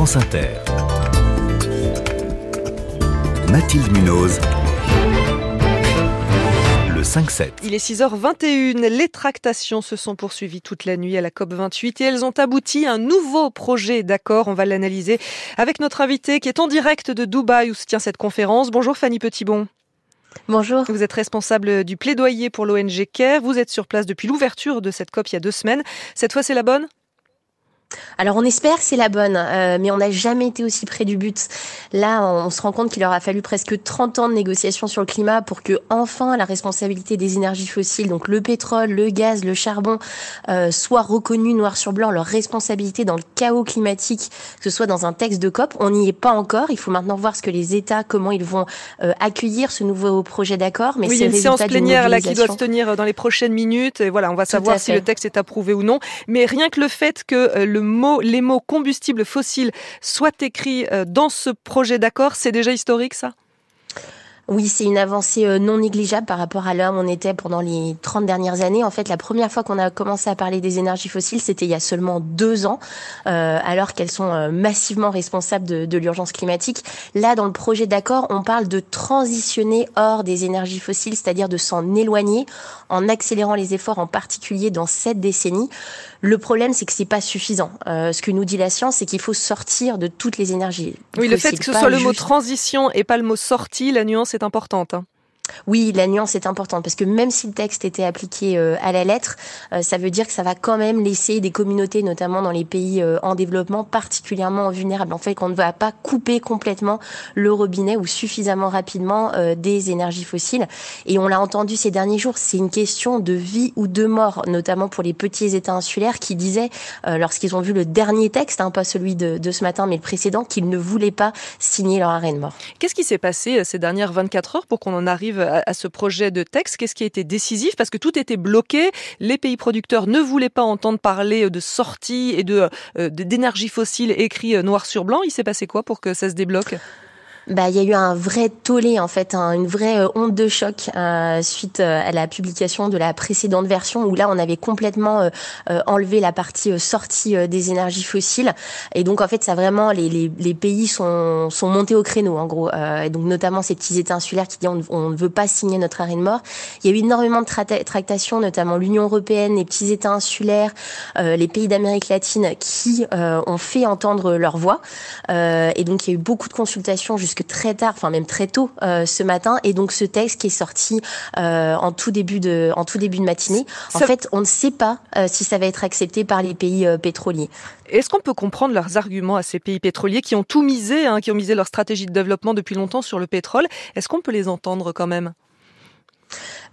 France Inter. Mathilde Munoz. Le 5-7. Il est 6h21. Les tractations se sont poursuivies toute la nuit à la COP28 et elles ont abouti à un nouveau projet d'accord. On va l'analyser avec notre invité qui est en direct de Dubaï où se tient cette conférence. Bonjour Fanny Petitbon. Bonjour. Vous êtes responsable du plaidoyer pour l'ONG CARE. Vous êtes sur place depuis l'ouverture de cette COP il y a deux semaines. Cette fois, c'est la bonne? Alors on espère que c'est la bonne, euh, mais on n'a jamais été aussi près du but. Là, on se rend compte qu'il aura fallu presque 30 ans de négociations sur le climat pour que enfin la responsabilité des énergies fossiles, donc le pétrole, le gaz, le charbon, euh, soit reconnue noir sur blanc leur responsabilité dans le chaos climatique, que ce soit dans un texte de COP. On n'y est pas encore. Il faut maintenant voir ce que les États, comment ils vont euh, accueillir ce nouveau projet d'accord. Mais oui, il y a une séance plénière là qui doit se tenir dans les prochaines minutes. Et voilà, on va savoir si le texte est approuvé ou non. Mais rien que le fait que le les mots combustibles fossiles soient écrits euh, dans ce projet d'accord, c'est déjà historique ça? Oui, c'est une avancée euh, non négligeable par rapport à là où on était pendant les 30 dernières années. En fait, la première fois qu'on a commencé à parler des énergies fossiles, c'était il y a seulement deux ans, euh, alors qu'elles sont euh, massivement responsables de, de l'urgence climatique. Là, dans le projet d'accord, on parle de transitionner hors des énergies fossiles, c'est-à-dire de s'en éloigner en accélérant les efforts, en particulier dans cette décennie. Le problème, c'est que c'est pas suffisant. Euh, ce que nous dit la science, c'est qu'il faut sortir de toutes les énergies. Oui, le fait que ce soit le mot transition et pas le mot sortie, la nuance est importante. Hein. Oui, la nuance est importante parce que même si le texte était appliqué euh, à la lettre, euh, ça veut dire que ça va quand même laisser des communautés, notamment dans les pays euh, en développement, particulièrement vulnérables. En fait, qu'on ne va pas couper complètement le robinet ou suffisamment rapidement des énergies fossiles. Et on l'a entendu ces derniers jours, c'est une question de vie ou de mort, notamment pour les petits États insulaires qui disaient, lorsqu'ils ont vu le dernier texte, hein, pas celui de, de, ce matin, mais le précédent, qu'ils ne voulaient pas signer leur arrêt de mort. Qu'est-ce qui s'est passé ces dernières 24 heures pour qu'on en arrive à, ce projet de texte Qu'est-ce qui a été décisif? Parce que tout était bloqué. Les pays producteurs ne voulaient pas entendre parler de sortie et de euh, d'énergie fossile écrit euh, noir sur blanc. Il s'est passé quoi pour que ça se débloque? Bah, il y a eu un vrai tollé en fait, une vraie euh, honte de choc euh, suite euh, à la publication de la précédente version où là on avait complètement enlevé la partie sortie des énergies fossiles. Et donc en fait ça vraiment les, les, les pays sont, sont montés au créneau en gros. Et donc notamment ces petits États insulaires qui disent on, ne veut pas signer notre arrêt de mort. Il y a eu énormément de tractations, notamment l'Union européenne, les petits États insulaires, les pays d'Amérique latine qui ont fait entendre leur voix. Et donc il y a eu beaucoup de consultations jusque très tard, enfin même très tôt euh, ce matin. Et donc ce texte qui est sorti euh, en tout début de en tout début de matinée. En fait, on ne sait pas euh, si ça va être accepté par les pays pétroliers. Est-ce qu'on peut comprendre leurs arguments à ces pays pétroliers qui ont tout misé, hein, qui ont misé leur stratégie de développement depuis longtemps sur le pétrole? Est-ce qu'on peut les entendre quand même?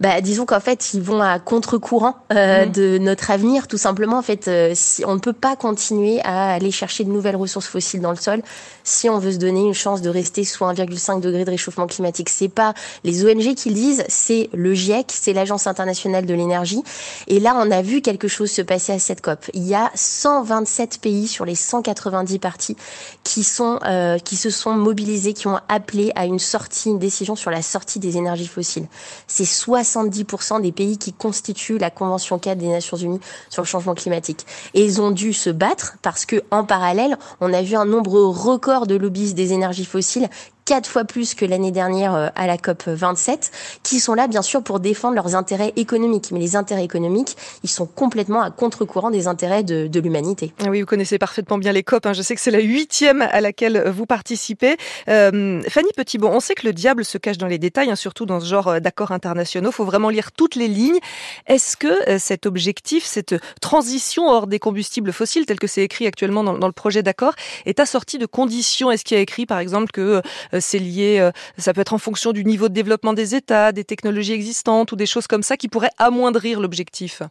Bah, disons qu'en fait, ils vont à contre-courant euh, mmh. de notre avenir. Tout simplement, en fait, euh, si, on ne peut pas continuer à aller chercher de nouvelles ressources fossiles dans le sol si on veut se donner une chance de rester sous 1,5 degré de réchauffement climatique. C'est pas les ONG qui le disent, c'est le GIEC, c'est l'Agence internationale de l'énergie. Et là, on a vu quelque chose se passer à cette COP. Il y a 127 pays sur les 190 parties qui sont euh, qui se sont mobilisés, qui ont appelé à une sortie, une décision sur la sortie des énergies fossiles. C'est 70% des pays qui constituent la Convention 4 des Nations Unies sur le changement climatique. Et ils ont dû se battre parce que, en parallèle, on a vu un nombre record de lobbyistes des énergies fossiles quatre fois plus que l'année dernière euh, à la COP 27, qui sont là bien sûr pour défendre leurs intérêts économiques. Mais les intérêts économiques, ils sont complètement à contre-courant des intérêts de, de l'humanité. Ah oui, vous connaissez parfaitement bien les COP. Hein. Je sais que c'est la huitième à laquelle vous participez. Euh, Fanny Petitbon, on sait que le diable se cache dans les détails, hein, surtout dans ce genre euh, d'accords internationaux. Il faut vraiment lire toutes les lignes. Est-ce que euh, cet objectif, cette transition hors des combustibles fossiles, tel que c'est écrit actuellement dans, le projet d'accord, est assorti de conditions? Est-ce qu'il y a écrit, par exemple, que c'est lié, euh, ça peut être en fonction du niveau de développement des États, des technologies existantes ou des choses comme ça qui pourraient amoindrir l'objectif.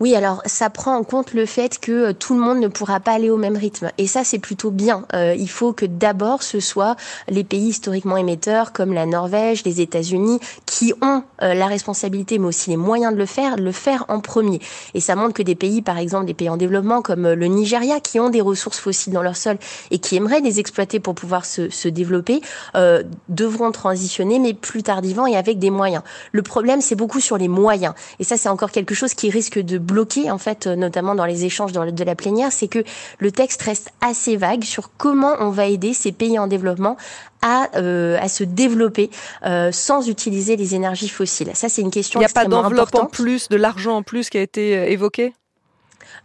Oui, alors ça prend en compte le fait que euh, tout le monde ne pourra pas aller au même rythme. Et ça, c'est plutôt bien. Euh, il faut que d'abord ce soit les pays historiquement émetteurs comme la Norvège, les États-Unis, qui ont euh, la responsabilité, mais aussi les moyens de le faire, le faire en premier. Et ça montre que des pays, par exemple, des pays en développement comme le Nigeria, qui ont des ressources fossiles dans leur sol et qui aimeraient les exploiter pour pouvoir se, se développer, euh, devront transitionner, mais plus tardivement et avec des moyens. Le problème, c'est beaucoup sur les moyens. Et ça, c'est encore quelque chose qui risque de bloqué en fait, notamment dans les échanges de la plénière, c'est que le texte reste assez vague sur comment on va aider ces pays en développement à, euh, à se développer euh, sans utiliser les énergies fossiles. Ça, c'est une question. Il n'y a pas d'enveloppe en plus, de l'argent en plus qui a été euh, évoqué?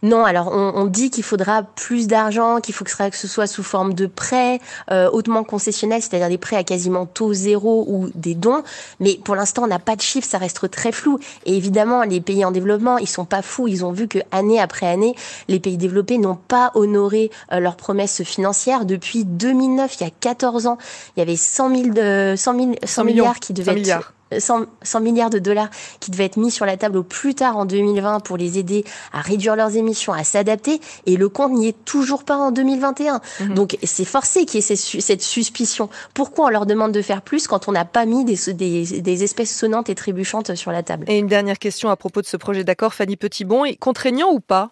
Non, alors on, dit qu'il faudra plus d'argent, qu'il faut que ce soit sous forme de prêts euh, hautement concessionnels, c'est-à-dire des prêts à quasiment taux zéro ou des dons. Mais pour l'instant, on n'a pas de chiffres, ça reste très flou. Et évidemment, les pays en développement, ils sont pas fous. Ils ont vu que année après année, les pays développés n'ont pas honoré euh, leurs promesses financières depuis 2009, il y a 14 ans. Il y avait 100, 000 de, 100, 100 milliards qui devaient être 100, 100, milliards de dollars qui devaient être mis sur la table au plus tard en 2020 pour les aider à réduire leurs émissions, à s'adapter, et le compte n'y est toujours pas en 2021. Mhm. Donc c'est forcé qu'il y ait cette suspicion. Pourquoi on leur demande de faire plus quand on n'a pas mis des, des, des, espèces sonnantes et trébuchantes sur la table? Et une dernière question à propos de ce projet d'accord, Fanny Petitbon, contraignant ou pas?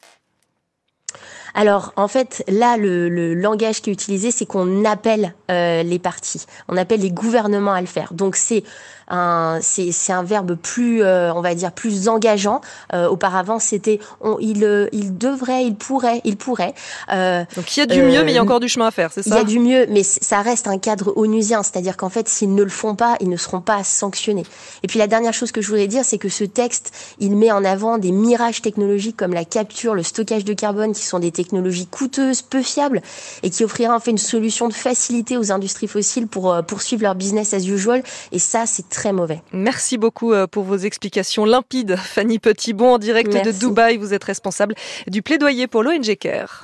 Alors, en fait, là, le, langage qui est utilisé, c'est qu'on appelle euh, les partis, on appelle les gouvernements à le faire. Donc, c'est un, c'est, un verbe plus, euh, on va dire, plus engageant. Euh, auparavant, c'était, on, il, il devrait, il pourrait, il pourrait. Donc, il y a du mieux, mais il y a encore du chemin à faire, c'est ça Il y a du mieux, mais ça reste un cadre onusien, c'est-à-dire qu'en fait, s'ils ne le font pas, ils ne seront pas sanctionnés. Et puis, la dernière chose que je voudrais dire, c'est que ce texte, il met en avant des mirages technologiques comme la capture, le stockage de carbone, qui sont des technologies coûteuses, peu fiables, et qui offrira en fait une solution de facilité aux industries fossiles pour euh, poursuivre leur business as usual. Et ça, c'est très mauvais. Merci beaucoup euh, pour vos explications limpides. Fanny Petitbon, en direct de Dubaï, vous êtes responsable du plaidoyer pour l'ONG CARE.